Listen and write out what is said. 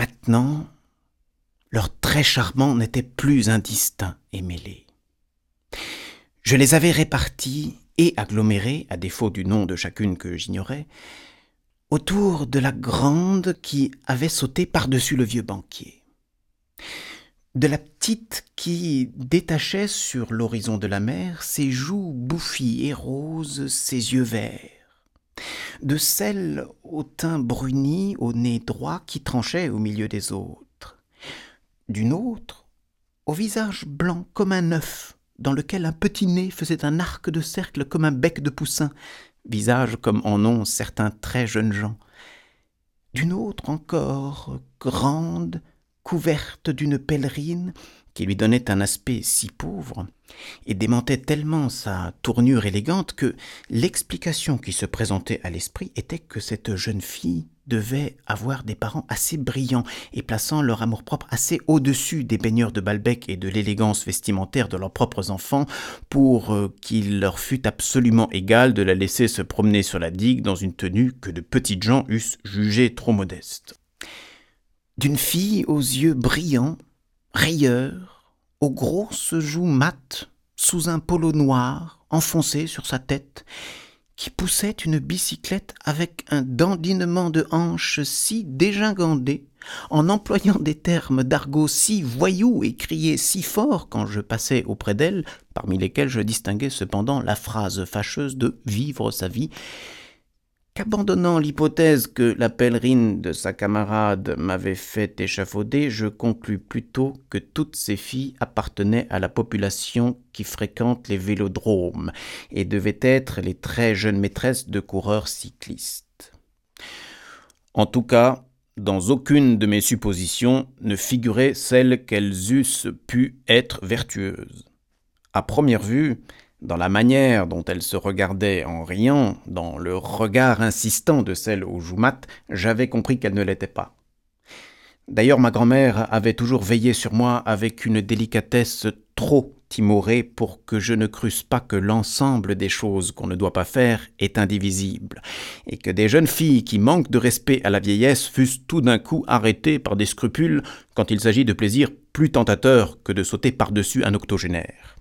Maintenant, leurs traits charmants n'étaient plus indistincts et mêlés. Je les avais répartis et agglomérés, à défaut du nom de chacune que j'ignorais, autour de la grande qui avait sauté par-dessus le vieux banquier, de la petite qui détachait sur l'horizon de la mer ses joues bouffies et roses, ses yeux verts, de celle au teint bruni, au nez droit qui tranchait au milieu des autres, d'une autre au visage blanc comme un œuf, dans lequel un petit nez faisait un arc de cercle comme un bec de poussin, visage comme en ont certains très jeunes gens, d'une autre encore, grande, couverte d'une pèlerine, qui lui donnait un aspect si pauvre, et démentait tellement sa tournure élégante que l'explication qui se présentait à l'esprit était que cette jeune fille devait avoir des parents assez brillants et plaçant leur amour-propre assez au-dessus des baigneurs de Balbec et de l'élégance vestimentaire de leurs propres enfants pour euh, qu'il leur fût absolument égal de la laisser se promener sur la digue dans une tenue que de petites gens eussent jugée trop modeste. D'une fille aux yeux brillants, rayeurs, aux grosses joues mates, sous un polo noir enfoncé sur sa tête, qui poussait une bicyclette avec un dandinement de hanches si dégingandé, en employant des termes d'argot si voyous et criait si fort quand je passais auprès d'elle, parmi lesquels je distinguais cependant la phrase fâcheuse de vivre sa vie, qu'abandonnant l'hypothèse que la pèlerine de sa camarade m'avait fait échafauder, je conclus plutôt que toutes ces filles appartenaient à la population qui fréquente les vélodromes et devaient être les très jeunes maîtresses de coureurs cyclistes. En tout cas, dans aucune de mes suppositions ne figurait celle qu'elles eussent pu être vertueuses. À première vue, dans la manière dont elle se regardait en riant, dans le regard insistant de celle aux joues mates, j'avais compris qu'elle ne l'était pas. D'ailleurs, ma grand-mère avait toujours veillé sur moi avec une délicatesse trop timorée pour que je ne crusse pas que l'ensemble des choses qu'on ne doit pas faire est indivisible, et que des jeunes filles qui manquent de respect à la vieillesse fussent tout d'un coup arrêtées par des scrupules quand il s'agit de plaisirs plus tentateurs que de sauter par-dessus un octogénaire.